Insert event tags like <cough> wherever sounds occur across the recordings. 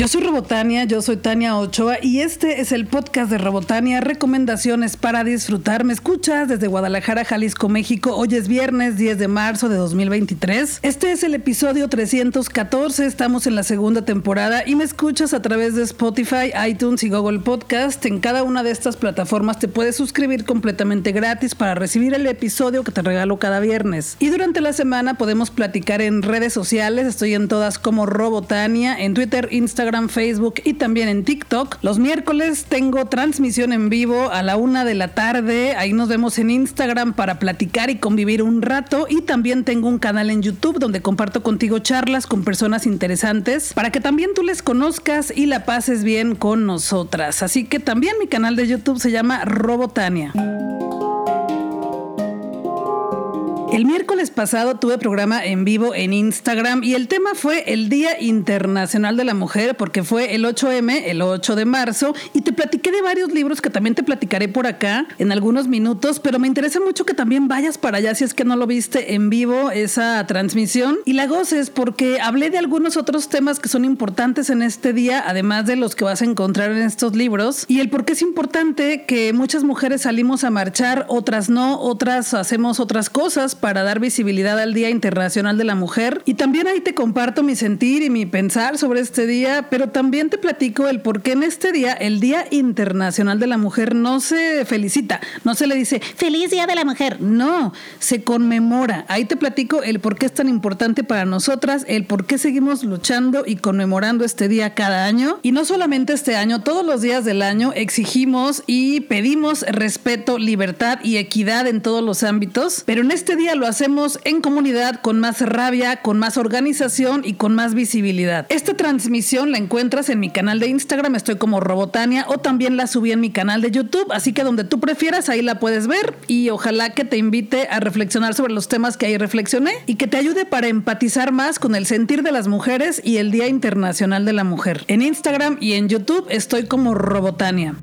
Yo soy Robotania, yo soy Tania Ochoa y este es el podcast de Robotania, recomendaciones para disfrutar. Me escuchas desde Guadalajara, Jalisco, México. Hoy es viernes 10 de marzo de 2023. Este es el episodio 314, estamos en la segunda temporada y me escuchas a través de Spotify, iTunes y Google Podcast. En cada una de estas plataformas te puedes suscribir completamente gratis para recibir el episodio que te regalo cada viernes. Y durante la semana podemos platicar en redes sociales, estoy en todas como Robotania, en Twitter, Instagram, Facebook y también en TikTok. Los miércoles tengo transmisión en vivo a la una de la tarde. Ahí nos vemos en Instagram para platicar y convivir un rato. Y también tengo un canal en YouTube donde comparto contigo charlas con personas interesantes para que también tú les conozcas y la pases bien con nosotras. Así que también mi canal de YouTube se llama Robotania. El miércoles pasado tuve programa en vivo en Instagram y el tema fue el Día Internacional de la Mujer porque fue el 8M, el 8 de marzo, y te platiqué de varios libros que también te platicaré por acá en algunos minutos, pero me interesa mucho que también vayas para allá si es que no lo viste en vivo esa transmisión. Y la goces porque hablé de algunos otros temas que son importantes en este día, además de los que vas a encontrar en estos libros, y el por qué es importante que muchas mujeres salimos a marchar, otras no, otras hacemos otras cosas para dar visibilidad al Día Internacional de la Mujer. Y también ahí te comparto mi sentir y mi pensar sobre este día, pero también te platico el por qué en este día, el Día Internacional de la Mujer, no se felicita, no se le dice feliz Día de la Mujer, no, se conmemora. Ahí te platico el por qué es tan importante para nosotras, el por qué seguimos luchando y conmemorando este día cada año. Y no solamente este año, todos los días del año exigimos y pedimos respeto, libertad y equidad en todos los ámbitos, pero en este día lo hacemos en comunidad con más rabia, con más organización y con más visibilidad. Esta transmisión la encuentras en mi canal de Instagram, estoy como Robotania, o también la subí en mi canal de YouTube, así que donde tú prefieras ahí la puedes ver y ojalá que te invite a reflexionar sobre los temas que ahí reflexioné y que te ayude para empatizar más con el sentir de las mujeres y el Día Internacional de la Mujer. En Instagram y en YouTube estoy como Robotania.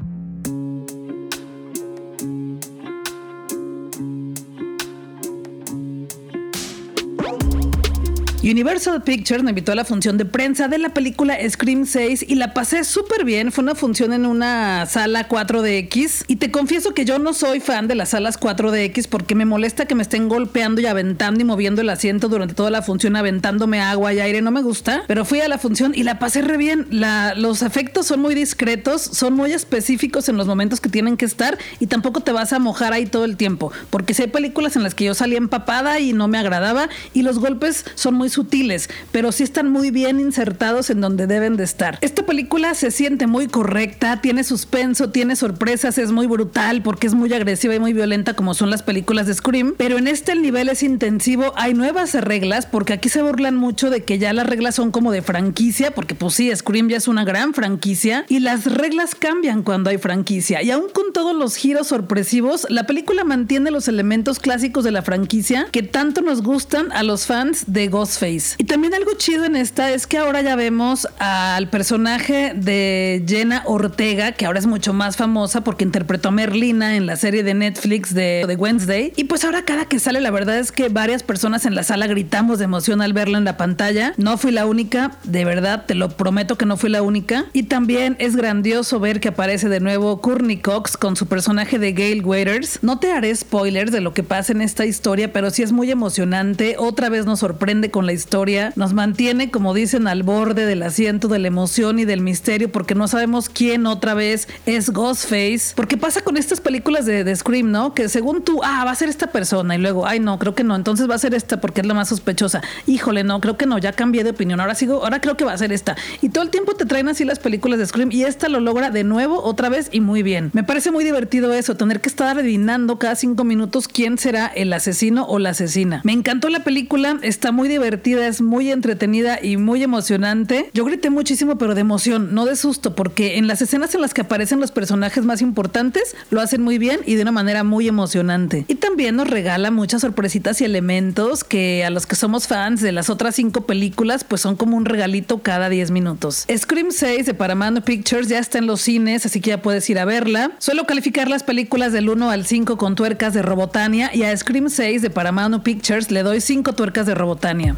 Universal Pictures me invitó a la función de prensa de la película Scream 6 y la pasé súper bien. Fue una función en una sala 4DX y te confieso que yo no soy fan de las salas 4DX porque me molesta que me estén golpeando y aventando y moviendo el asiento durante toda la función, aventándome agua y aire. No me gusta, pero fui a la función y la pasé re bien. los efectos son muy discretos, son muy específicos en los momentos que tienen que estar y tampoco te vas a mojar ahí todo el tiempo porque si hay películas en las que yo salí empapada y no me agradaba y los golpes son muy sutiles, pero sí están muy bien insertados en donde deben de estar. Esta película se siente muy correcta, tiene suspenso, tiene sorpresas, es muy brutal porque es muy agresiva y muy violenta como son las películas de Scream, pero en este el nivel es intensivo, hay nuevas reglas porque aquí se burlan mucho de que ya las reglas son como de franquicia, porque pues sí, Scream ya es una gran franquicia y las reglas cambian cuando hay franquicia y aún con todos los giros sorpresivos, la película mantiene los elementos clásicos de la franquicia que tanto nos gustan a los fans de Ghostface. Y también algo chido en esta es que ahora ya vemos al personaje de Jenna Ortega, que ahora es mucho más famosa porque interpretó a Merlina en la serie de Netflix de, de Wednesday. Y pues ahora cada que sale, la verdad es que varias personas en la sala gritamos de emoción al verla en la pantalla. No fui la única, de verdad, te lo prometo que no fui la única. Y también es grandioso ver que aparece de nuevo Courtney Cox con su personaje de Gail Waiters. No te haré spoilers de lo que pasa en esta historia, pero sí es muy emocionante. Otra vez nos sorprende con la historia, nos mantiene, como dicen, al borde del asiento de la emoción y del misterio, porque no sabemos quién otra vez es Ghostface. Porque pasa con estas películas de, Scream, ¿no? Que según tú, ah, va a ser esta persona, y luego, ay, no, creo que no, entonces va a ser esta porque es la más sospechosa. Híjole, no, creo que no, ya cambié de opinión, ahora sigo, ahora creo que va a ser esta. Y todo el tiempo te traen así las películas de Scream, y esta lo logra de nuevo, otra vez, y muy bien. Me parece muy divertido eso, tener que estar adivinando cada cinco minutos quién será el asesino o la asesina. Me encantó la película, está muy es muy entretenida y muy emocionante. Yo grité muchísimo, pero de emoción, no de susto, porque en las escenas en las que aparecen los personajes más importantes lo hacen muy bien y de una manera muy emocionante. Y también nos regala muchas sorpresitas y elementos que a los que somos fans de las otras cinco películas, pues son como un regalito cada 10 minutos. Scream 6 de Paramount Pictures ya está en los cines, así que ya puedes ir a verla. Suelo calificar las películas del 1 al 5 con tuercas de Robotania y a Scream 6 de Paramount Pictures le doy 5 tuercas de Robotania.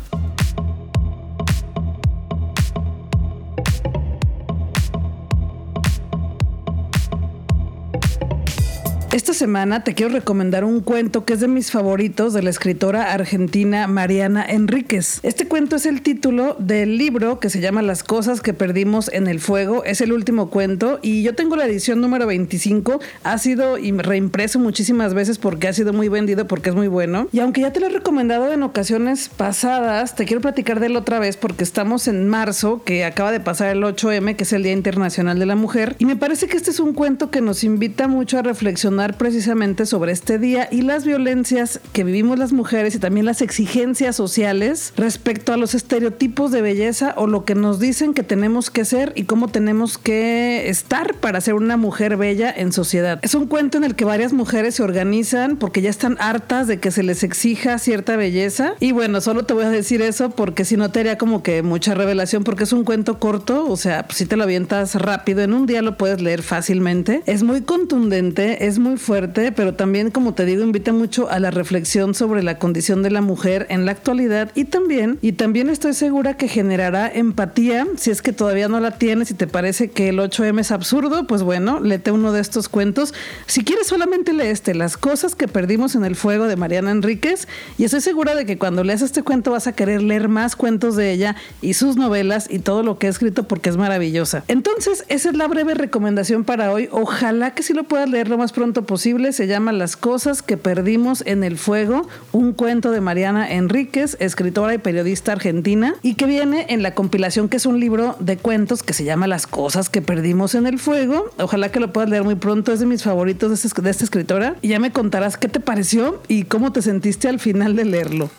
Esta semana te quiero recomendar un cuento que es de mis favoritos de la escritora argentina Mariana Enríquez. Este cuento es el título del libro que se llama Las cosas que perdimos en el fuego. Es el último cuento y yo tengo la edición número 25. Ha sido reimpreso muchísimas veces porque ha sido muy vendido porque es muy bueno. Y aunque ya te lo he recomendado en ocasiones pasadas, te quiero platicar de él otra vez porque estamos en marzo, que acaba de pasar el 8M, que es el Día Internacional de la Mujer. Y me parece que este es un cuento que nos invita mucho a reflexionar precisamente sobre este día y las violencias que vivimos las mujeres y también las exigencias sociales respecto a los estereotipos de belleza o lo que nos dicen que tenemos que ser y cómo tenemos que estar para ser una mujer bella en sociedad. Es un cuento en el que varias mujeres se organizan porque ya están hartas de que se les exija cierta belleza. Y bueno, solo te voy a decir eso porque si no te haría como que mucha revelación porque es un cuento corto, o sea, pues si te lo avientas rápido, en un día lo puedes leer fácilmente. Es muy contundente, es muy fuerte, pero también, como te digo, invita mucho a la reflexión sobre la condición de la mujer en la actualidad y también, y también estoy segura que generará empatía si es que todavía no la tienes y te parece que el 8M es absurdo, pues bueno, léete uno de estos cuentos. Si quieres solamente lee este, Las cosas que perdimos en el fuego de Mariana Enríquez y estoy segura de que cuando leas este cuento vas a querer leer más cuentos de ella y sus novelas y todo lo que ha escrito porque es maravillosa. Entonces, esa es la breve recomendación para hoy. Ojalá que si lo puedas leer lo más pronto posible. Se llama Las cosas que perdimos en el fuego, un cuento de Mariana Enríquez, escritora y periodista argentina, y que viene en la compilación que es un libro de cuentos que se llama Las cosas que perdimos en el fuego. Ojalá que lo puedas leer muy pronto. Es de mis favoritos de, este, de esta escritora. Y ya me contarás qué te pareció y cómo te sentiste al final de leerlo.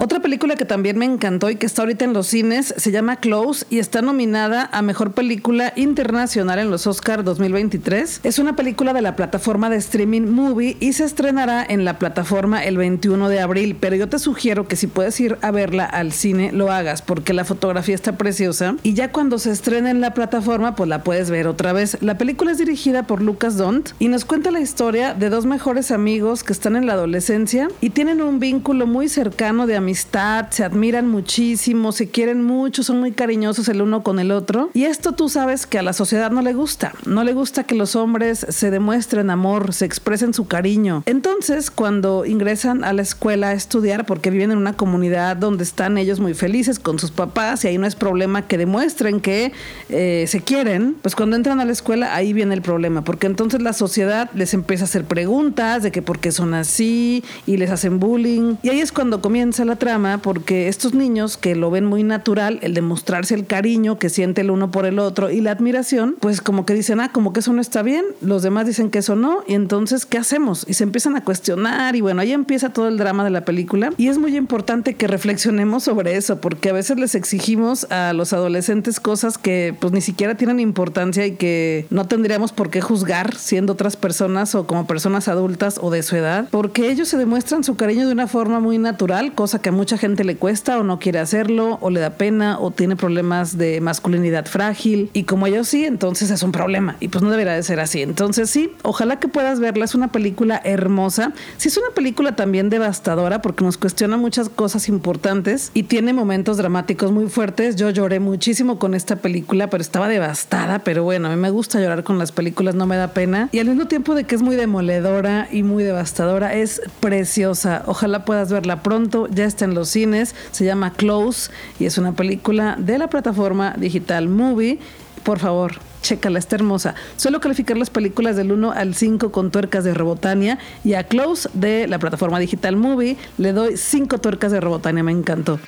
Otra película que también me encantó y que está ahorita en los cines se llama Close y está nominada a Mejor Película Internacional en los Oscar 2023. Es una película de la plataforma de streaming Movie y se estrenará en la plataforma el 21 de abril, pero yo te sugiero que si puedes ir a verla al cine lo hagas porque la fotografía está preciosa y ya cuando se estrene en la plataforma pues la puedes ver otra vez. La película es dirigida por Lucas Dont y nos cuenta la historia de dos mejores amigos que están en la adolescencia y tienen un vínculo muy cercano de amistad amistad, se admiran muchísimo, se quieren mucho, son muy cariñosos el uno con el otro. Y esto tú sabes que a la sociedad no le gusta. No le gusta que los hombres se demuestren amor, se expresen su cariño. Entonces, cuando ingresan a la escuela a estudiar, porque viven en una comunidad donde están ellos muy felices con sus papás y ahí no es problema que demuestren que eh, se quieren, pues cuando entran a la escuela ahí viene el problema, porque entonces la sociedad les empieza a hacer preguntas de que por qué son así y les hacen bullying. Y ahí es cuando comienza la trama porque estos niños que lo ven muy natural, el demostrarse el cariño que siente el uno por el otro y la admiración, pues como que dicen, ah, como que eso no está bien, los demás dicen que eso no, y entonces, ¿qué hacemos? Y se empiezan a cuestionar y bueno, ahí empieza todo el drama de la película y es muy importante que reflexionemos sobre eso porque a veces les exigimos a los adolescentes cosas que pues ni siquiera tienen importancia y que no tendríamos por qué juzgar siendo otras personas o como personas adultas o de su edad, porque ellos se demuestran su cariño de una forma muy natural, cosa que a mucha gente le cuesta o no quiere hacerlo o le da pena o tiene problemas de masculinidad frágil y como ellos sí, entonces es un problema y pues no debería de ser así. Entonces sí, ojalá que puedas verla, es una película hermosa. Sí es una película también devastadora porque nos cuestiona muchas cosas importantes y tiene momentos dramáticos muy fuertes. Yo lloré muchísimo con esta película, pero estaba devastada, pero bueno, a mí me gusta llorar con las películas, no me da pena y al mismo tiempo de que es muy demoledora y muy devastadora, es preciosa. Ojalá puedas verla pronto, ya está en los cines, se llama Close y es una película de la plataforma digital Movie. Por favor, chécala, está hermosa. Suelo calificar las películas del 1 al 5 con tuercas de Robotania y a Close de la plataforma digital Movie le doy 5 tuercas de Robotania, me encantó.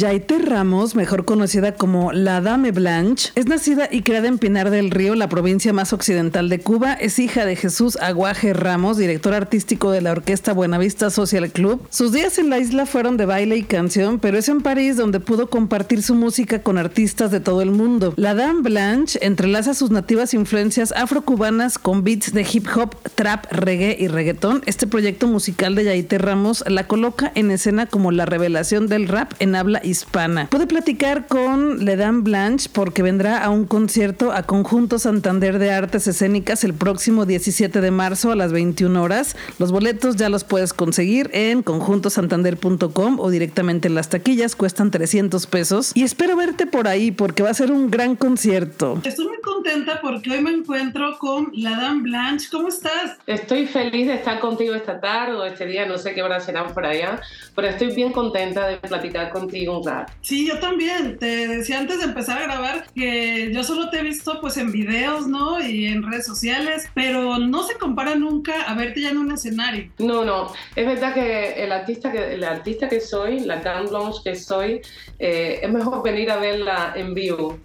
Yaite Ramos, mejor conocida como la Dame Blanche, es nacida y creada en Pinar del Río, la provincia más occidental de Cuba. Es hija de Jesús Aguaje Ramos, director artístico de la orquesta Buenavista Social Club. Sus días en la isla fueron de baile y canción, pero es en París donde pudo compartir su música con artistas de todo el mundo. La Dame Blanche entrelaza sus nativas influencias afrocubanas con beats de hip hop, trap, reggae y reggaetón. Este proyecto musical de Yaite Ramos la coloca en escena como la revelación del rap en habla hispana. Puede platicar con Ledan Blanche porque vendrá a un concierto a Conjunto Santander de Artes Escénicas el próximo 17 de marzo a las 21 horas. Los boletos ya los puedes conseguir en conjuntosantander.com o directamente en las taquillas, cuestan 300 pesos. Y espero verte por ahí porque va a ser un gran concierto. Estoy muy contenta porque hoy me encuentro con Ledan Blanche. ¿Cómo estás? Estoy feliz de estar contigo esta tarde o este día, no sé qué hora serán por allá, pero estoy bien contenta de platicar contigo Sí, yo también. Te decía antes de empezar a grabar que yo solo te he visto pues en videos, ¿no? Y en redes sociales, pero no se compara nunca a verte ya en un escenario. No, no. Es verdad que el artista que, el artista que soy, la Dan Blanche que soy, eh, es mejor venir a verla en vivo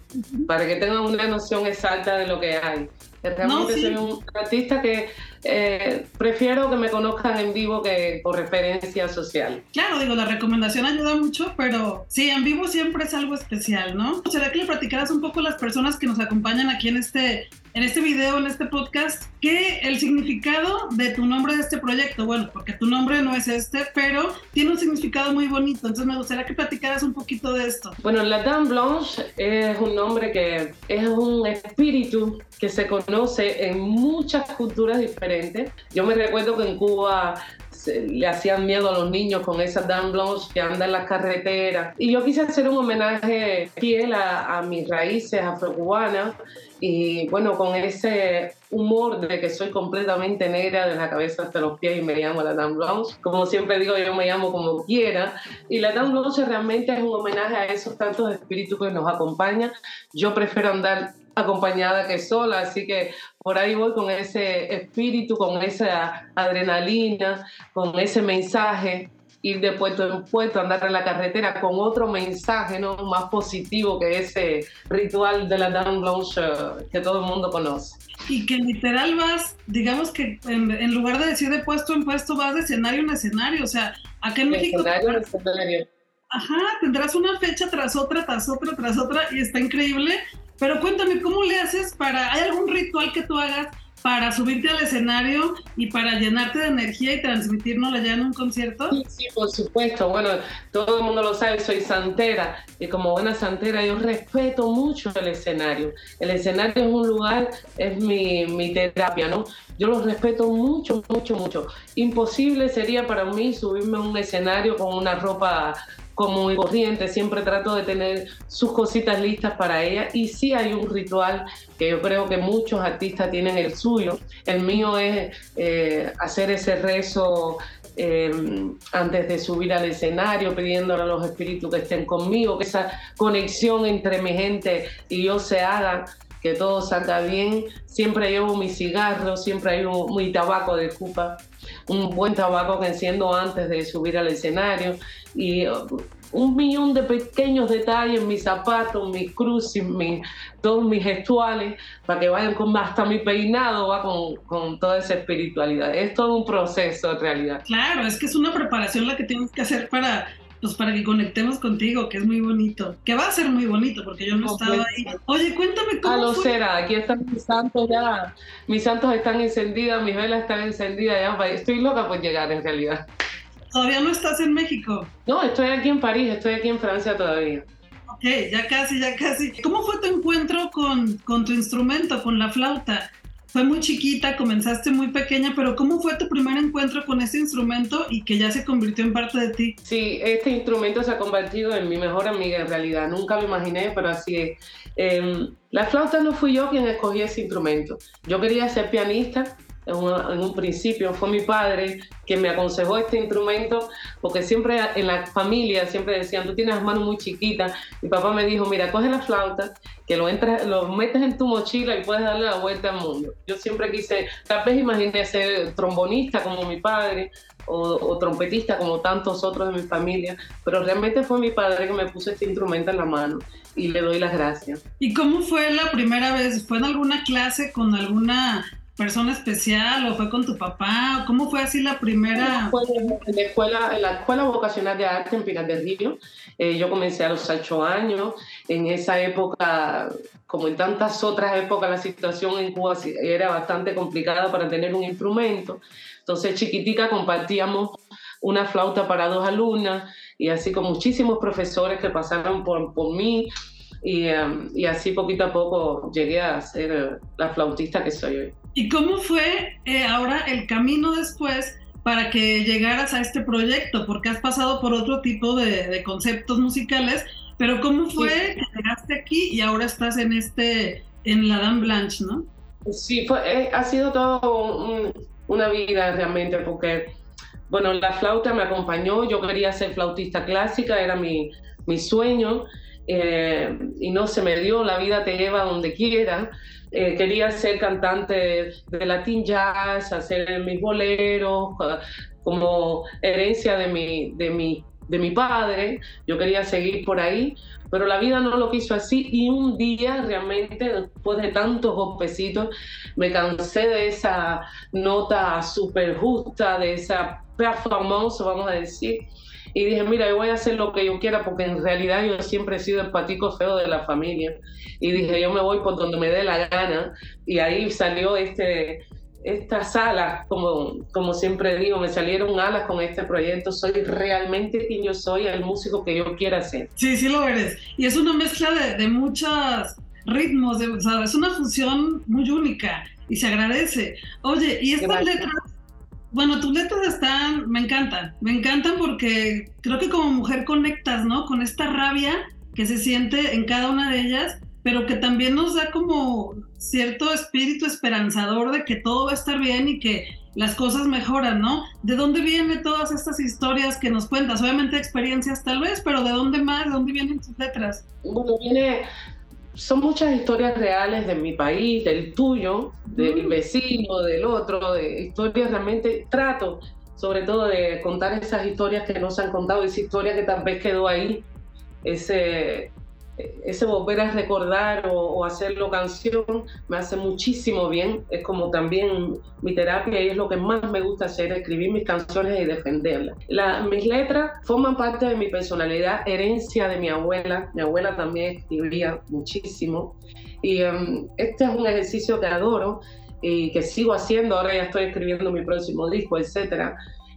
para que tengan una noción exacta de lo que hay. Realmente soy un artista que eh, prefiero que me conozcan en vivo que por referencia social. Claro, digo, la recomendación ayuda mucho, pero sí, en vivo siempre es algo especial, ¿no? ¿Será que le platicaras un poco a las personas que nos acompañan aquí en este, en este video, en este podcast, que el significado de tu nombre de este proyecto, bueno, porque tu nombre no es este, pero tiene un significado muy bonito, entonces me gustaría que platicaras un poquito de esto. Bueno, la Dame Blanche es un nombre que es un espíritu que se conoce en muchas culturas diferentes yo me recuerdo que en Cuba le hacían miedo a los niños con esas blanche que andan en las carreteras. Y yo quise hacer un homenaje fiel a, mis raíces afrocubanas y bueno, con ese humor de que soy completamente negra de la cabeza hasta los pies y me llamo la Blanche. Como siempre digo, yo me llamo como quiera. Y la Blanche realmente es un homenaje a esos tantos espíritus que nos acompañan. Yo prefiero andar acompañada que sola, así que por ahí voy con ese espíritu, con esa adrenalina, con ese mensaje, ir de puerto en puerto, andar en la carretera con otro mensaje ¿no? más positivo que ese ritual de la Dame Blanche eh, que todo el mundo conoce. Y que literal vas, digamos que en, lugar de decir de puesto en puesto, vas de escenario en escenario, o sea, acá en México... Escenario en escenario. Ajá, tendrás una fecha tras otra, tras otra, tras otra, y está increíble pero cuéntame, ¿cómo le haces para, hay algún ritual que tú hagas para subirte al escenario y para llenarte de energía y transmitirnos allá en un concierto? Sí, sí, por supuesto. Bueno, todo el mundo lo sabe, soy santera y como buena santera yo respeto mucho el escenario. El escenario es un lugar, es mi, mi terapia, ¿no? Yo lo respeto mucho, mucho, mucho. Imposible sería para mí subirme a un escenario con una ropa como y corriente, siempre trato de tener sus cositas listas para ella y sí hay un ritual que yo creo que muchos artistas tienen el suyo. El mío es eh, hacer ese rezo eh, antes de subir al escenario, pidiéndole a los espíritus que estén conmigo, que esa conexión entre mi gente y yo se haga que todo salga bien. Siempre llevo mi cigarro, siempre hay mi tabaco de cupa, un buen tabaco que enciendo antes de subir al escenario y uh, un millón de pequeños detalles, mis zapatos, mis cruces, todos mis gestuales, para que vayan con hasta mi peinado, va con, con, toda esa espiritualidad. Es todo un proceso en realidad. Claro, es que es una preparación la que tienes que hacer para pues para que conectemos contigo, que es muy bonito, que va a ser muy bonito porque yo no estaba ahí. Oye, cuéntame cómo. A lo será, aquí están mis santos ya, mis santos están encendidas, mis velas están encendidas ya, estoy loca por llegar en realidad. ¿Todavía no estás en México? No, estoy aquí en París, estoy aquí en Francia todavía. Ok, ya casi, ya casi. ¿Cómo fue tu encuentro con, con tu instrumento, con la flauta? Fue muy chiquita, comenzaste muy pequeña, pero ¿cómo fue tu primer encuentro con ese instrumento y que ya se convirtió en parte de ti? Sí, este instrumento se ha convertido en mi mejor amiga en realidad. Nunca lo imaginé, pero así es. Em, la flauta no fui yo quien escogí ese instrumento. Yo quería ser pianista, en, un principio fue mi padre que me aconsejó este instrumento, porque siempre en la familia siempre decían, tú tienes las manos muy chiquitas. Mi papá me dijo, mira, coge la flauta, que lo, entras, lo metes en tu mochila y puedes darle la vuelta al mundo. Yo siempre quise, tal vez imaginé ser trombonista como mi padre, o, o, trompetista como tantos otros de mi familia, pero realmente fue mi padre que me puso este instrumento en la mano y le doy las gracias. ¿Y cómo fue la primera vez? ¿Fue en alguna clase con alguna persona especial o fue con tu papá? ¿Cómo fue así la primera? En la escuela, en la escuela vocacional de arte en Pinar del Río. Eh, yo comencé a los ocho años. En esa época, como en tantas otras épocas, la situación en Cuba era bastante complicada para tener un instrumento. Entonces, chiquitica, compartíamos una flauta para dos alumnas y así con muchísimos profesores que pasaron por, por mí y, em, y, así poquito a poco llegué a ser la flautista que soy hoy. ¿Y cómo fue eh, ahora el camino después para que llegaras a este proyecto? Porque has pasado por otro tipo de, de conceptos musicales, pero ¿cómo fue que llegaste aquí y ahora estás en este, en la Dame Blanche, no? Sí, fue, eh, ha sido todo una vida realmente, porque, bueno, la flauta me acompañó, yo quería ser flautista clásica, era mi, mi sueño, eh, y no se me dio, la vida te lleva donde quiera. Eh, quería ser cantante de, latín jazz, hacer mis boleros, como herencia de mi, de, mi, de mi padre, yo quería seguir por ahí, pero la vida no lo quiso así. Y un día realmente, después de tantos golpecitos, me cansé de esa nota súper justa, de esa performance, vamos a decir, y dije, mira, yo voy a hacer lo que yo quiera porque en realidad yo siempre he sido el patico feo de la familia. Y dije, yo me voy por donde me dé la gana. Y ahí salió este, estas alas, como, como siempre digo, me salieron alas con este proyecto. Soy realmente quien yo soy, el músico que yo quiera ser. Sí, sí lo eres. Y es una mezcla de, de muchos ritmos, de, o sea, es una fusión muy única y se agradece. Oye, y estas letras bueno, tus letras están, me encantan, me encantan porque creo que como mujer conectas, ¿no? Con esta rabia que se siente en cada una de ellas, pero que también nos da como cierto espíritu esperanzador de que todo va a estar bien y que las cosas mejoran, ¿no? ¿De dónde vienen todas estas historias que nos cuentas? Obviamente experiencias tal vez, pero ¿de dónde más? ¿De dónde vienen tus letras? Bueno, viene son muchas historias reales de mi país, del tuyo, del vecino, del otro, de historias realmente trato sobre todo de contar esas historias que no se han contado, esa historia que tal vez quedó ahí, ese, ese volver a recordar o, hacerlo canción me hace muchísimo bien. Es como también mi terapia y es lo que más me gusta hacer, escribir mis canciones y defenderlas. mis letras forman parte de mi personalidad, herencia de mi abuela. Mi abuela también escribía muchísimo. Y um, este es un ejercicio que adoro y que sigo haciendo. Ahora ya estoy escribiendo mi próximo disco, etc.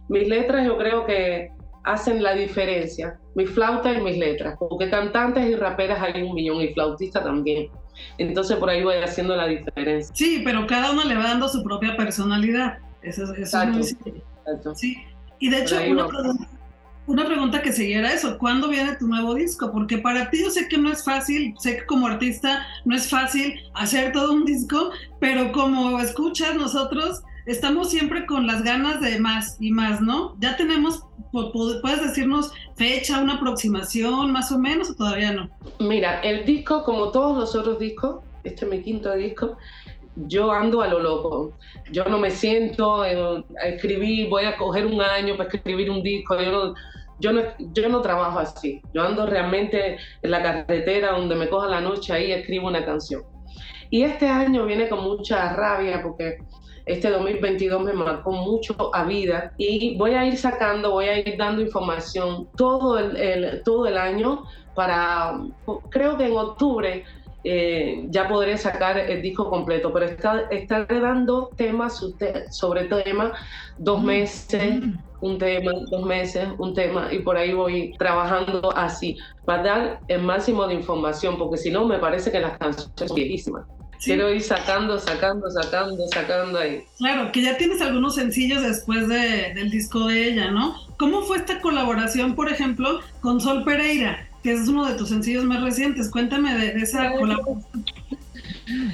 Mis letras yo creo que hacen la diferencia, mi flauta y mis letras, porque cantantes y raperas hay un millón y flautista también. Entonces por ahí voy haciendo la diferencia. Sí, pero cada uno le va dando su propia personalidad. Eso, es muy Sí. Y de hecho, una pregunta, una pregunta, que siguiera eso, ¿cuándo viene tu nuevo disco? Porque para ti yo sé que no es fácil, sé que como artista no es fácil hacer todo un disco, pero como escuchas nosotros estamos siempre con las ganas de más y más, ¿no? Ya tenemos, puedes decirnos fecha, una aproximación más o menos o todavía no. Mira, el disco, como todos los otros discos, este es mi quinto disco, yo ando a lo loco. Yo no me siento a escribir, voy a coger un año para escribir un disco. Yo no, yo no, yo no trabajo así. Yo ando realmente en la carretera donde me coja la noche, ahí escribo una canción. Y este año viene con mucha rabia porque este 2022 me marcó mucho a vida y voy a ir sacando, voy a ir dando información todo el, todo el año para, creo que en octubre eh, ya podré sacar el disco completo, pero está, estaré dando temas sobre temas, dos mm. meses, mm. un tema, dos meses, un tema, y por ahí voy trabajando así, para dar el máximo de información, porque si no, me parece que las canciones son viejísimas. Quiero ir sacando, sacando, sacando, sacando ahí. Claro, que ya tienes algunos sencillos después de, del disco de ella, ¿no? ¿Cómo fue esta colaboración, por ejemplo, con Sol Pereira, que es uno de tus sencillos más recientes? Cuéntame de, esa colaboración.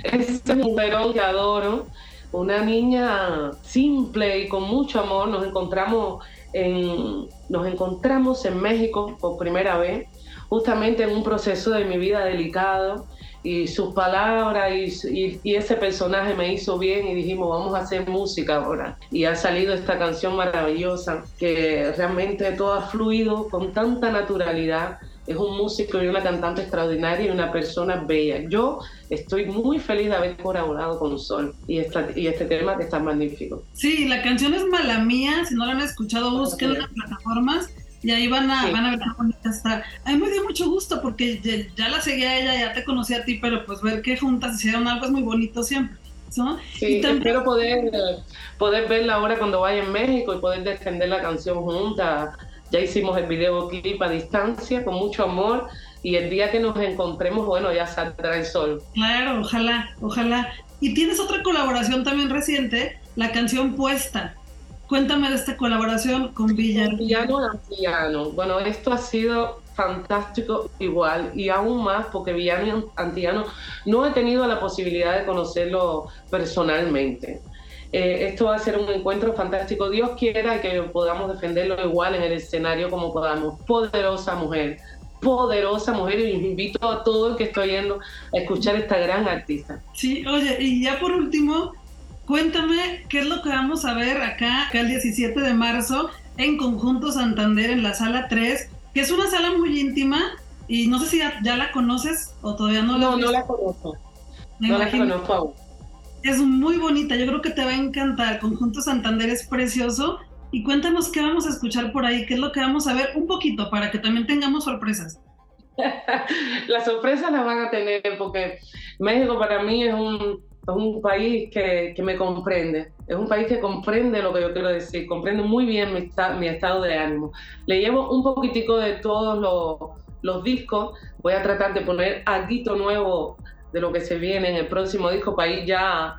Es un mujerón que adoro, una niña simple y con mucho amor. Nos encontramos en, nos encontramos en México por primera vez, justamente en un proceso de mi vida delicado y sus palabras y, y, ese personaje me hizo bien y dijimos vamos a hacer música ahora y ha salido esta canción maravillosa que realmente todo ha fluido con tanta naturalidad. Es un músico y una cantante extraordinaria y una persona bella. Yo estoy muy feliz de haber colaborado con Sol y, esta, y este tema que está magnífico. Sí, la canción es Mala Mía, si no la han escuchado, busquen en las plataformas y ahí van a, van a ver está. A mí me dio mucho gusto porque ya, la seguía ella, ya te conocí a ti, pero pues ver que juntas hicieron algo es muy bonito siempre. Sí, espero poder, poder verla ahora cuando vaya en México y poder defender la canción juntas. Ya hicimos el videoclip a distancia con mucho amor y el día que nos encontremos, bueno, ya saldrá el sol. Claro, ojalá, ojalá. Y tienes otra colaboración también reciente, la canción Puesta. Cuéntame de esta colaboración con Villano. Villano Antillano. Bueno, esto ha sido fantástico igual y aún más porque Villano Antillano no he tenido la posibilidad de conocerlo personalmente. Eh, esto va a ser un encuentro fantástico. Dios quiera que podamos defenderlo igual en el escenario como podamos. Poderosa mujer, poderosa mujer y invito a todo el que estoy yendo a escuchar esta gran artista. Sí, oye, y ya por último, cuéntame qué es lo que vamos a ver acá, acá el 17 de marzo en Conjunto Santander en la sala 3 que es una sala muy íntima y no sé si ya, la conoces o todavía no la No, no la conozco. no la conozco aún. Es muy bonita, yo creo que te va a encantar. Conjunto Santander es precioso. Y cuéntanos qué vamos a escuchar por ahí, qué es lo que vamos a ver un poquito para que también tengamos sorpresas. <laughs> las sorpresas las van a tener porque México para mí es un, es un país que, me comprende, es un país que comprende lo que yo quiero decir, comprende muy bien mi, estado de ánimo. Le llevo un poquitico de todos los, los discos, voy a tratar de poner algo nuevo de lo que se viene en el próximo disco para ir ya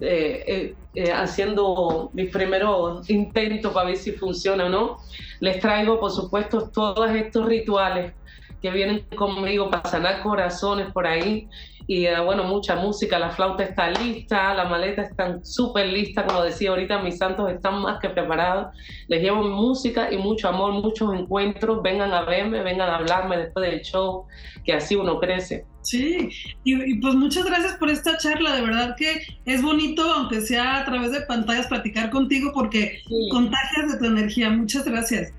eh, eh, eh, haciendo mis primeros intentos para ver si funciona o no. Les traigo, por supuesto, todos estos rituales que vienen conmigo para sanar corazones por ahí y eh, bueno, mucha música, la flauta está lista, la maleta está súper lista, como decía ahorita, mis santos están más que preparados, les llevo música y mucho amor, muchos encuentros, vengan a verme, vengan a hablarme después del show, que así uno crece. Sí, y, pues muchas gracias por esta charla, de verdad que es bonito, aunque sea a través de pantallas, platicar contigo porque contagias de tu energía, muchas gracias.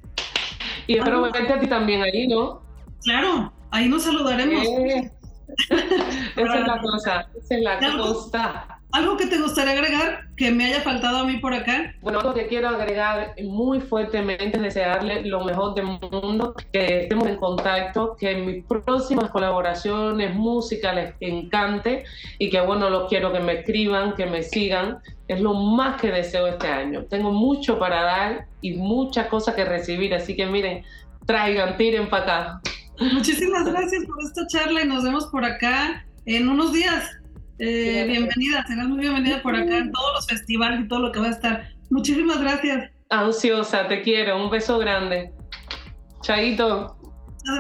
Y espero verte a ti también ahí, ¿no? Claro, ahí nos saludaremos. Eh, <laughs> esa es la cosa, esa es la cosa. ¿Algo que te gustaría agregar que me haya faltado a mí por acá? Bueno, algo que quiero agregar muy fuertemente es desearle lo mejor del mundo, que estemos en contacto, que en mis próximas colaboraciones, música les encante y que bueno, los quiero que me escriban, que me sigan. Es lo más que deseo este año. Tengo mucho para dar y muchas cosas que recibir, así que miren, traigan, tiren para acá. Muchísimas gracias por esta charla y nos vemos por acá en unos días. Eh, bienvenida, serás muy bienvenida por acá en todos los festivales y todo lo que va a estar. Muchísimas gracias. Ansiosa, te quiero. Un beso grande. Chaito.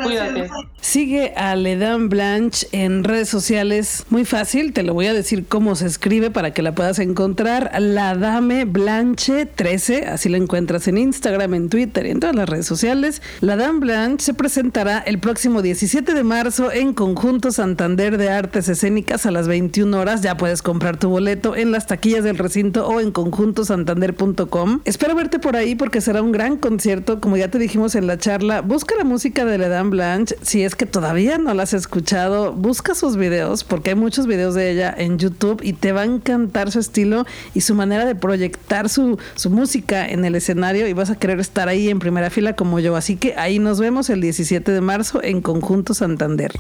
Cuídate. Sigue a Ledan Blanche en redes sociales. Muy fácil, te lo voy a decir cómo se escribe para que la puedas encontrar. La Dame Blanche 13, así la encuentras en Instagram, en Twitter y en todas las redes sociales. La Dame Blanche se presentará el próximo 17 de marzo en Conjunto Santander de Artes Escénicas a las 21 horas. Ya puedes comprar tu boleto en las taquillas del recinto o en conjuntosantander.com. Espero verte por ahí porque será un gran concierto. Como ya te dijimos en la charla, busca la música de La Blanche. Si es que todavía no la has escuchado, busca sus videos porque hay muchos videos de ella en YouTube y te va a encantar su estilo y su manera de proyectar su, su música en el escenario y vas a querer estar ahí en primera fila como yo. Así que ahí nos vemos el 17 de marzo en Conjunto Santander.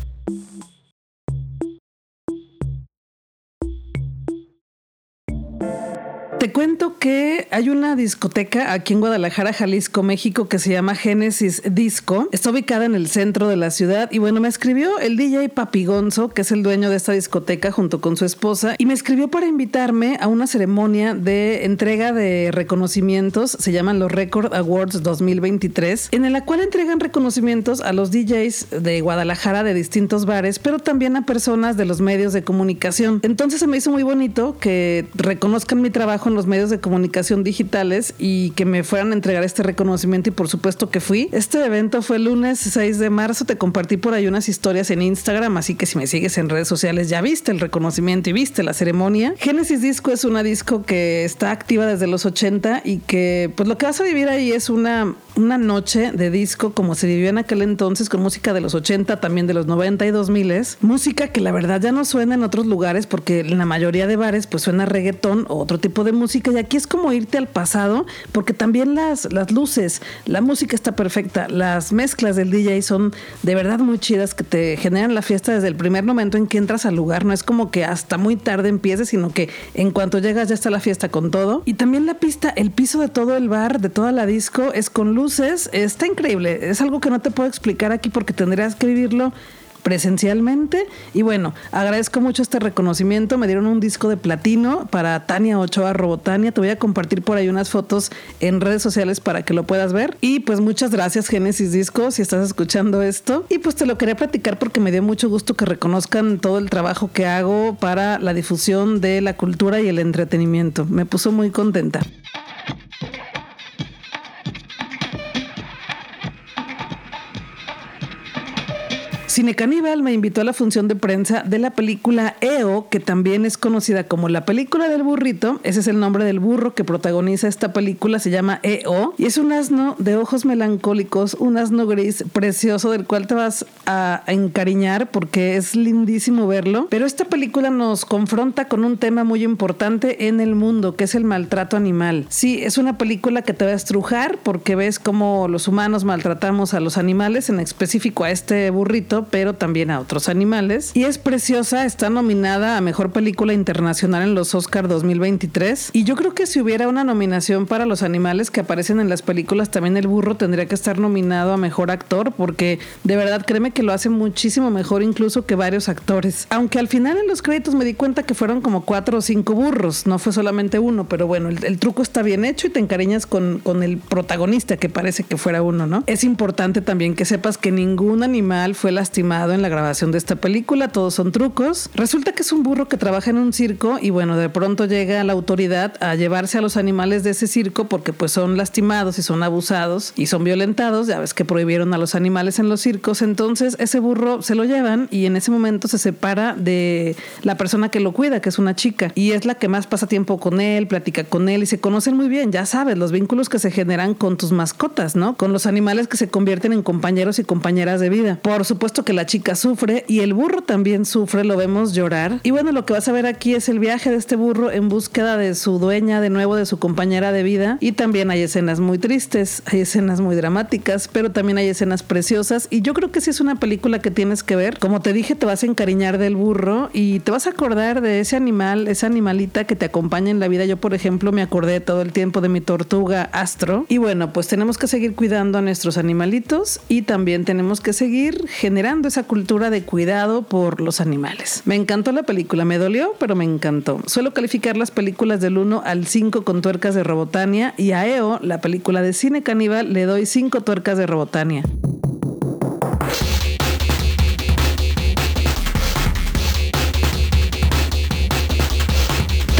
Que hay una discoteca aquí en Guadalajara, Jalisco, México, que se llama Genesis Disco. Está ubicada en el centro de la ciudad y bueno, me escribió el DJ Papigonzo, que es el dueño de esta discoteca junto con su esposa, y me escribió para invitarme a una ceremonia de entrega de reconocimientos, se llaman los Record Awards 2023, en la cual entregan reconocimientos a los DJs de Guadalajara de distintos bares, pero también a personas de los medios de comunicación. Entonces se me hizo muy bonito que reconozcan mi trabajo en los medios de comunicación digitales y que me fueran a entregar este reconocimiento y por supuesto que fui. Este evento fue el lunes 6 de marzo, te compartí por ahí unas historias en Instagram, así que si me sigues en redes sociales ya viste el reconocimiento y viste la ceremonia. Genesis Disco es una disco que está activa desde los 80 y que pues lo que vas a vivir ahí es una, una noche de disco como se vivió en aquel entonces con música de los 80, también de los 90 y 2000, música que la verdad ya no suena en otros lugares porque en la mayoría de bares pues suena reggaetón o otro tipo de música y aquí es como irte al pasado, porque también las, las luces, la música está perfecta, las mezclas del DJ son de verdad muy chidas que te generan la fiesta desde el primer momento en que entras al lugar. No es como que hasta muy tarde empieces, sino que en cuanto llegas ya está la fiesta con todo. Y también la pista, el piso de todo el bar, de toda la disco, es con luces. Está increíble. Es algo que no te puedo explicar aquí porque tendrías que vivirlo presencialmente. Y bueno, agradezco mucho este reconocimiento. Me dieron un disco de platino para Tania Ochoa Robotania. Te voy a compartir por ahí unas fotos en redes sociales para que lo puedas ver. Y pues muchas gracias Génesis Disco si estás escuchando esto. Y pues te lo quería platicar porque me dio mucho gusto que reconozcan todo el trabajo que hago para la difusión de la cultura y el entretenimiento. Me puso muy contenta. Cine Caníbal me invitó a la función de prensa de la película EO, que también es conocida como la película del burrito. Ese es el nombre del burro que protagoniza esta película, se llama EO. Y es un asno de ojos melancólicos, un asno gris precioso del cual te vas a encariñar porque es lindísimo verlo. Pero esta película nos confronta con un tema muy importante en el mundo, que es el maltrato animal. Sí, es una película que te va a estrujar porque ves cómo los humanos maltratamos a los animales, en específico a este burrito pero también a otros animales. Y es preciosa, está nominada a Mejor Película Internacional en los Oscar 2023. Y yo creo que si hubiera una nominación para los animales que aparecen en las películas, también el burro tendría que estar nominado a Mejor Actor, porque de verdad créeme que lo hace muchísimo mejor incluso que varios actores. Aunque al final en los créditos me di cuenta que fueron como cuatro o cinco burros, no fue solamente uno, pero bueno, el, truco está bien hecho y te encariñas con, con el protagonista que parece que fuera uno, ¿no? Es importante también que sepas que ningún animal fue lastimado en la grabación de esta película, todos son trucos. Resulta que es un burro que trabaja en un circo y bueno, de pronto llega la autoridad a llevarse a los animales de ese circo porque pues son lastimados y son abusados y son violentados, ya ves que prohibieron a los animales en los circos, entonces ese burro se lo llevan y en ese momento se separa de la persona que lo cuida, que es una chica, y es la que más pasa tiempo con él, platica con él y se conocen muy bien, ya sabes, los vínculos que se generan con tus mascotas, ¿no? Con los animales que se convierten en compañeros y compañeras de vida. Por supuesto que la chica sufre y el burro también sufre, lo vemos llorar. Y bueno, lo que vas a ver aquí es el viaje de este burro en búsqueda de su dueña, de nuevo de su compañera de vida. Y también hay escenas muy tristes, hay escenas muy dramáticas, pero también hay escenas preciosas. Y yo creo que sí es una película que tienes que ver. Como te dije, te vas a encariñar del burro y te vas a acordar de ese animal, esa animalita que te acompaña en la vida. Yo, por ejemplo, me acordé todo el tiempo de mi tortuga Astro. Y bueno, pues tenemos que seguir cuidando a nuestros animalitos y también tenemos que seguir generando esa cultura de cuidado por los animales. Me encantó la película, me dolió, pero me encantó. Suelo calificar las películas del 1 al 5 con tuercas de Robotania y a EO, la película de cine caníbal, le doy 5 tuercas de Robotania.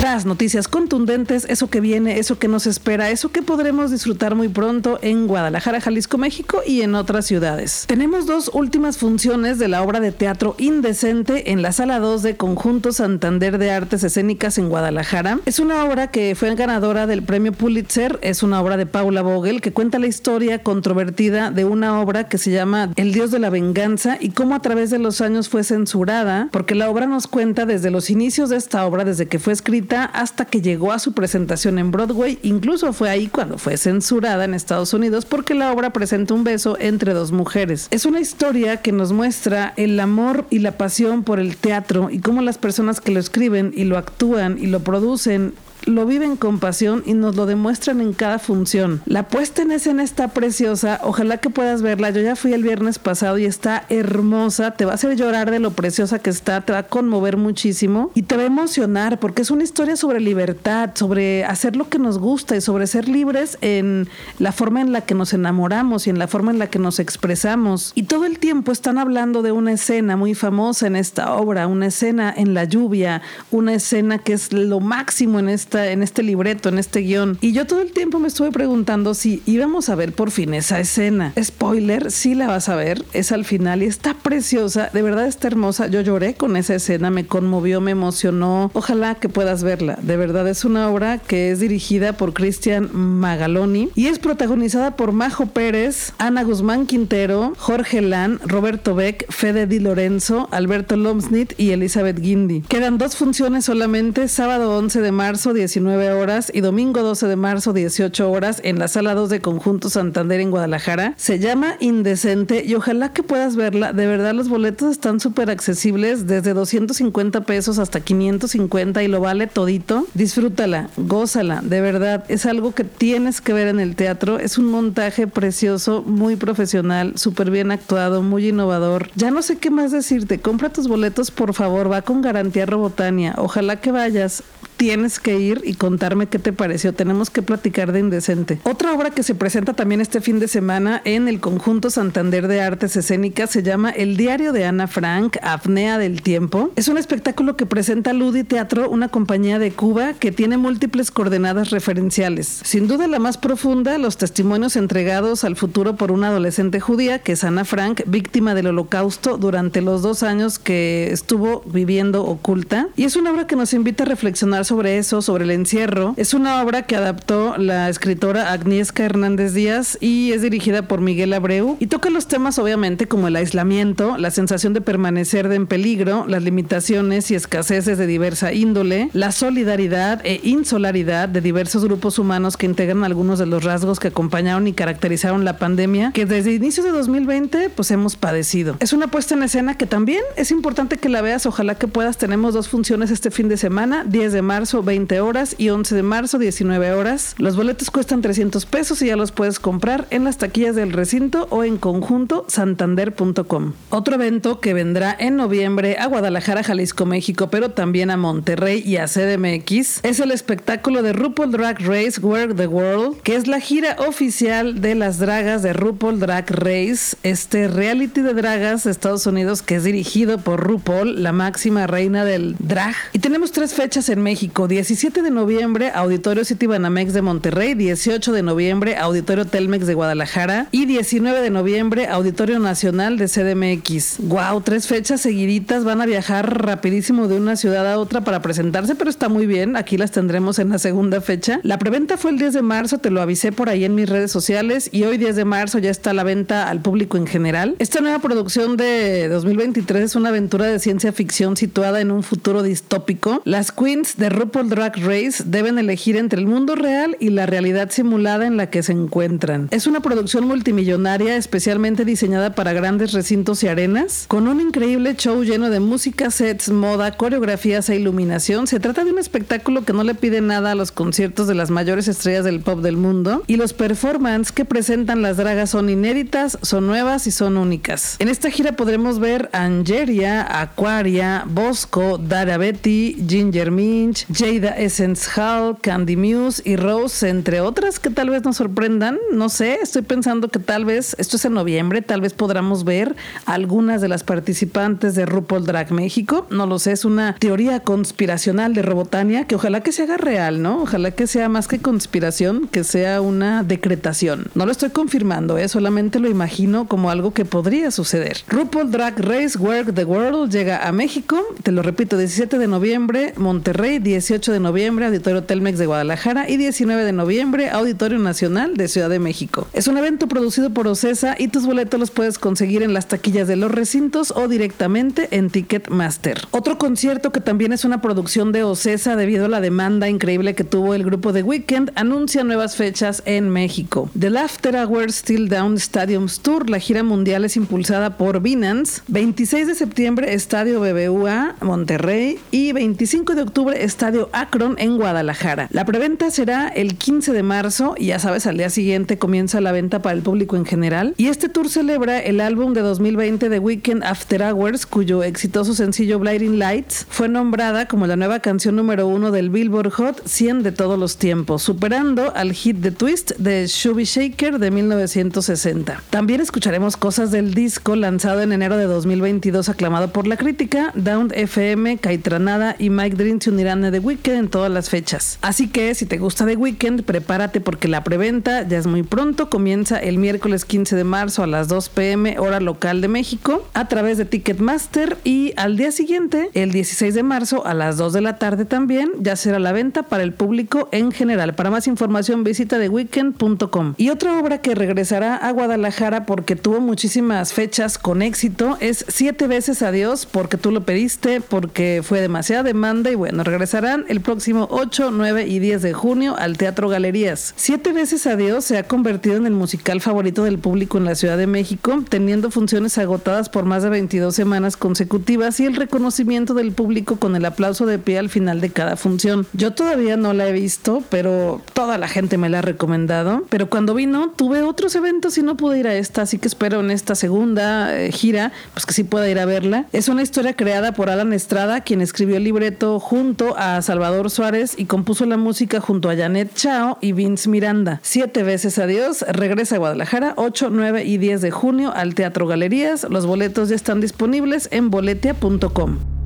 Noticias contundentes, eso que viene, eso que nos espera, eso que podremos disfrutar muy pronto en Guadalajara, Jalisco, México y en otras ciudades. Tenemos dos últimas funciones de la obra de teatro Indecente en la sala 2 de Conjunto Santander de Artes Escénicas en Guadalajara. Es una obra que fue ganadora del premio Pulitzer, es una obra de Paula Vogel que cuenta la historia controvertida de una obra que se llama El Dios de la Venganza y cómo a través de los años fue censurada, porque la obra nos cuenta desde los inicios de esta obra, desde que fue escrita hasta que llegó a su presentación en Broadway. Incluso fue ahí cuando fue censurada en Estados Unidos porque la obra presenta un beso entre dos mujeres. Es una historia que nos muestra el amor y la pasión por el teatro y cómo las personas que lo escriben y lo actúan y lo producen lo viven con pasión y nos lo demuestran en cada función. La puesta en escena está preciosa, ojalá que puedas verla. Yo ya fui el viernes pasado y está hermosa, te va a hacer llorar de lo preciosa que está, te va a conmover muchísimo y te va a emocionar porque es una historia sobre libertad, sobre hacer lo que nos gusta y sobre ser libres en la forma en la que nos enamoramos y en la forma en la que nos expresamos. Y todo el tiempo están hablando de una escena muy famosa en esta obra, una escena en la lluvia, una escena que es lo máximo en esta en este libreto, en este guion. Y yo todo el tiempo me estuve preguntando si íbamos a ver por fin esa escena. Spoiler, sí la vas a ver, es al final y está preciosa, de verdad está hermosa. Yo lloré con esa escena, me conmovió, me emocionó. Ojalá que puedas verla. De verdad es una obra que es dirigida por Cristian Magaloni y es protagonizada por Majo Pérez, Ana Guzmán Quintero, Jorge Lan, Roberto Beck, Fede Di Lorenzo, Alberto Lomsnit y Elizabeth Guindy. Quedan dos funciones solamente, sábado 11 de marzo, 19 horas y domingo 12 de marzo 18 horas en la sala 2 de Conjunto Santander en Guadalajara. Se llama Indecente y ojalá que puedas verla. De verdad los boletos están súper accesibles desde 250 pesos hasta 550 y lo vale todito. Disfrútala, gózala, de verdad. Es algo que tienes que ver en el teatro. Es un montaje precioso, muy profesional, súper bien actuado, muy innovador. Ya no sé qué más decirte. Compra tus boletos, por favor. Va con garantía Robotania. Ojalá que vayas tienes que ir y contarme qué te pareció. Tenemos que platicar de Indecente. Otra obra que se presenta también este fin de semana en el Conjunto Santander de Artes Escénicas se llama El Diario de Ana Frank, Apnea del Tiempo. Es un espectáculo que presenta Ludi Teatro, una compañía de Cuba que tiene múltiples coordenadas referenciales. Sin duda la más profunda, los testimonios entregados al futuro por una adolescente judía que es Ana Frank, víctima del holocausto durante los dos años que estuvo viviendo oculta. Y es una obra que nos invita a reflexionar sobre eso, sobre el encierro. Es una obra que adaptó la escritora Agnieszka Hernández Díaz y es dirigida por Miguel Abreu y toca los temas obviamente como el aislamiento, la sensación de permanecer en peligro, las limitaciones y escaseces de diversa índole, la solidaridad e insolaridad de diversos grupos humanos que integran algunos de los rasgos que acompañaron y caracterizaron la pandemia que desde inicios de 2020 pues hemos padecido. Es una puesta en escena que también es importante que la veas, ojalá que puedas. Tenemos dos funciones este fin de semana, 10 de marzo marzo 20 horas y 11 de marzo 19 horas. Los boletos cuestan 300 pesos y ya los puedes comprar en las taquillas del recinto o en conjunto santander.com. Otro evento que vendrá en noviembre a Guadalajara, Jalisco, México, pero también a Monterrey y a CDMX es el espectáculo de RuPaul Drag Race Work the World, que es la gira oficial de las dragas de RuPaul Drag Race, este reality de dragas de Estados Unidos que es dirigido por RuPaul, la máxima reina del drag. Y tenemos tres fechas en México 17 de noviembre, Auditorio City Banamex de Monterrey. 18 de noviembre, Auditorio Telmex de Guadalajara. Y 19 de noviembre, Auditorio Nacional de CDMX. Wow, tres fechas seguiditas. Van a viajar rapidísimo de una ciudad a otra para presentarse, pero está muy bien. Aquí las tendremos en la segunda fecha. La preventa fue el 10 de marzo, te lo avisé por ahí en mis redes sociales. Y hoy, 10 de marzo, ya está la venta al público en general. Esta nueva producción de 2023 es una aventura de ciencia ficción situada en un futuro distópico. Las Queens de RuPaul Drag Race deben elegir entre el mundo real y la realidad simulada en la que se encuentran. Es una producción multimillonaria especialmente diseñada para grandes recintos y arenas, con un increíble show lleno de música, sets, moda, coreografías e iluminación. Se trata de un espectáculo que no le pide nada a los conciertos de las mayores estrellas del pop del mundo y los performances que presentan las dragas son inéditas, son nuevas y son únicas. En esta gira podremos ver Angeria, Aquaria, Bosco, Dara Betty, Ginger Minch, Jada Essence Hall, Candy Muse y Rose, entre otras que tal vez nos sorprendan. No sé, estoy pensando que tal vez, esto es en noviembre, tal vez podamos ver algunas de las participantes de RuPaul Drag México. No lo sé, es una teoría conspiracional de Robotania que ojalá que se haga real, ¿no? Ojalá que sea más que conspiración, que sea una decretación. No lo estoy confirmando, ¿eh? solamente lo imagino como algo que podría suceder. RuPaul Drag Race Work the World llega a México, te lo repito, 17 de noviembre, Monterrey, 10 18 de noviembre, Auditorio Telmex de Guadalajara y 19 de noviembre, Auditorio Nacional de Ciudad de México. Es un evento producido por Ocesa y tus boletos los puedes conseguir en las taquillas de los recintos o directamente en Ticketmaster. Otro concierto que también es una producción de Ocesa debido a la demanda increíble que tuvo el grupo de Weekend anuncia nuevas fechas en México. The After Hours Still Down Stadiums Tour, la gira mundial es impulsada por Binance. 26 de septiembre, Estadio BBVA, Monterrey y 25 de octubre, Estadio Estadio Akron en Guadalajara. La preventa será el 15 de marzo y ya sabes, al día siguiente comienza la venta para el público en general. Y este tour celebra el álbum de 2020 de Weekend After Hours, cuyo exitoso sencillo Blinding Lights fue nombrada como la nueva canción número uno del Billboard Hot 100 de todos los tiempos, superando al hit The Twist de Shubby Shaker de 1960. También escucharemos cosas del disco lanzado en enero de 2022 aclamado por la crítica. Down FM, Caitranada y Mike Dream se unirán de Weekend en todas las fechas. Así que si te gusta The Weekend, prepárate porque la preventa ya es muy pronto. Comienza el miércoles 15 de marzo a las 2 pm hora local de México a través de Ticketmaster y al día siguiente, el 16 de marzo a las 2 de la tarde también, ya será la venta para el público en general. Para más información visita theweekend.com. Y otra obra que regresará a Guadalajara porque tuvo muchísimas fechas con éxito es Siete veces adiós porque tú lo pediste, porque fue demasiada demanda y bueno, regresar el próximo 8, 9 y 10 de junio al Teatro Galerías. Siete veces a Dios se ha convertido en el musical favorito del público en la Ciudad de México, teniendo funciones agotadas por más de 22 semanas consecutivas y el reconocimiento del público con el aplauso de pie al final de cada función. Yo todavía no la he visto, pero toda la gente me la ha recomendado. Pero cuando vino, tuve otros eventos y no pude ir a esta, así que espero en esta segunda eh, gira, pues que sí pueda ir a verla. Es una historia creada por Alan Estrada, quien escribió el libreto junto a Salvador Suárez y compuso la música junto a Janet Chao y Vince Miranda. Siete veces adiós, regresa a Guadalajara, 8, 9 y 10 de junio al Teatro Galerías. Los boletos ya están disponibles en boletia.com.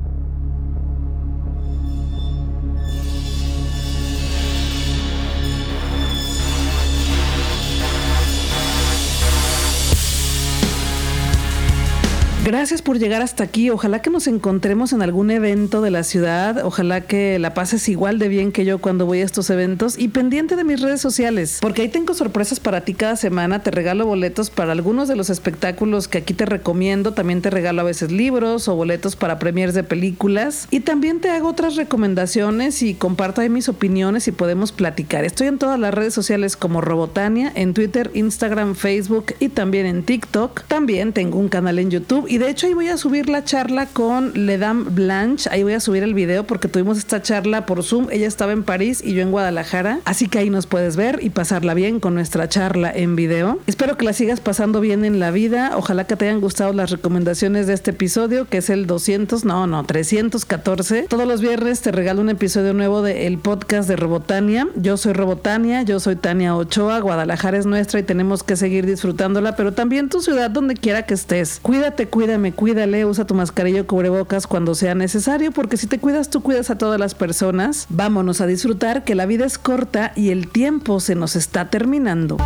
Gracias por llegar hasta aquí. Ojalá que nos encontremos en algún evento de la ciudad. Ojalá que la pases igual de bien que yo cuando voy a estos eventos. Y pendiente de mis redes sociales, porque ahí tengo sorpresas para ti cada semana. Te regalo boletos para algunos de los espectáculos que aquí te recomiendo. También te regalo a veces libros o boletos para premiers de películas. Y también te hago otras recomendaciones y comparto ahí mis opiniones y podemos platicar. Estoy en todas las redes sociales como Robotania, en Twitter, Instagram, Facebook y también en TikTok. También tengo un canal en YouTube y de hecho ahí voy a subir la charla con Ledam Blanche. Ahí voy a subir el video porque tuvimos esta charla por Zoom. Ella estaba en París y yo en Guadalajara. Así que ahí nos puedes ver y pasarla bien con nuestra charla en video. Espero que la sigas pasando bien en la vida. Ojalá que te hayan gustado las recomendaciones de este episodio, que es el 200, no, no, 314. Todos los viernes te regalo un episodio nuevo del podcast de Robotania. Yo soy Robotania, yo soy Tania Ochoa. Guadalajara es nuestra y tenemos que seguir disfrutándola, pero también tu ciudad donde quiera que estés. Cuídate, cuídate cuídame, cuídale, usa tu mascarilla o cubrebocas cuando sea necesario, porque si te cuidas, tú cuidas a todas las personas. Vámonos a disfrutar que la vida es corta y el tiempo se nos está terminando.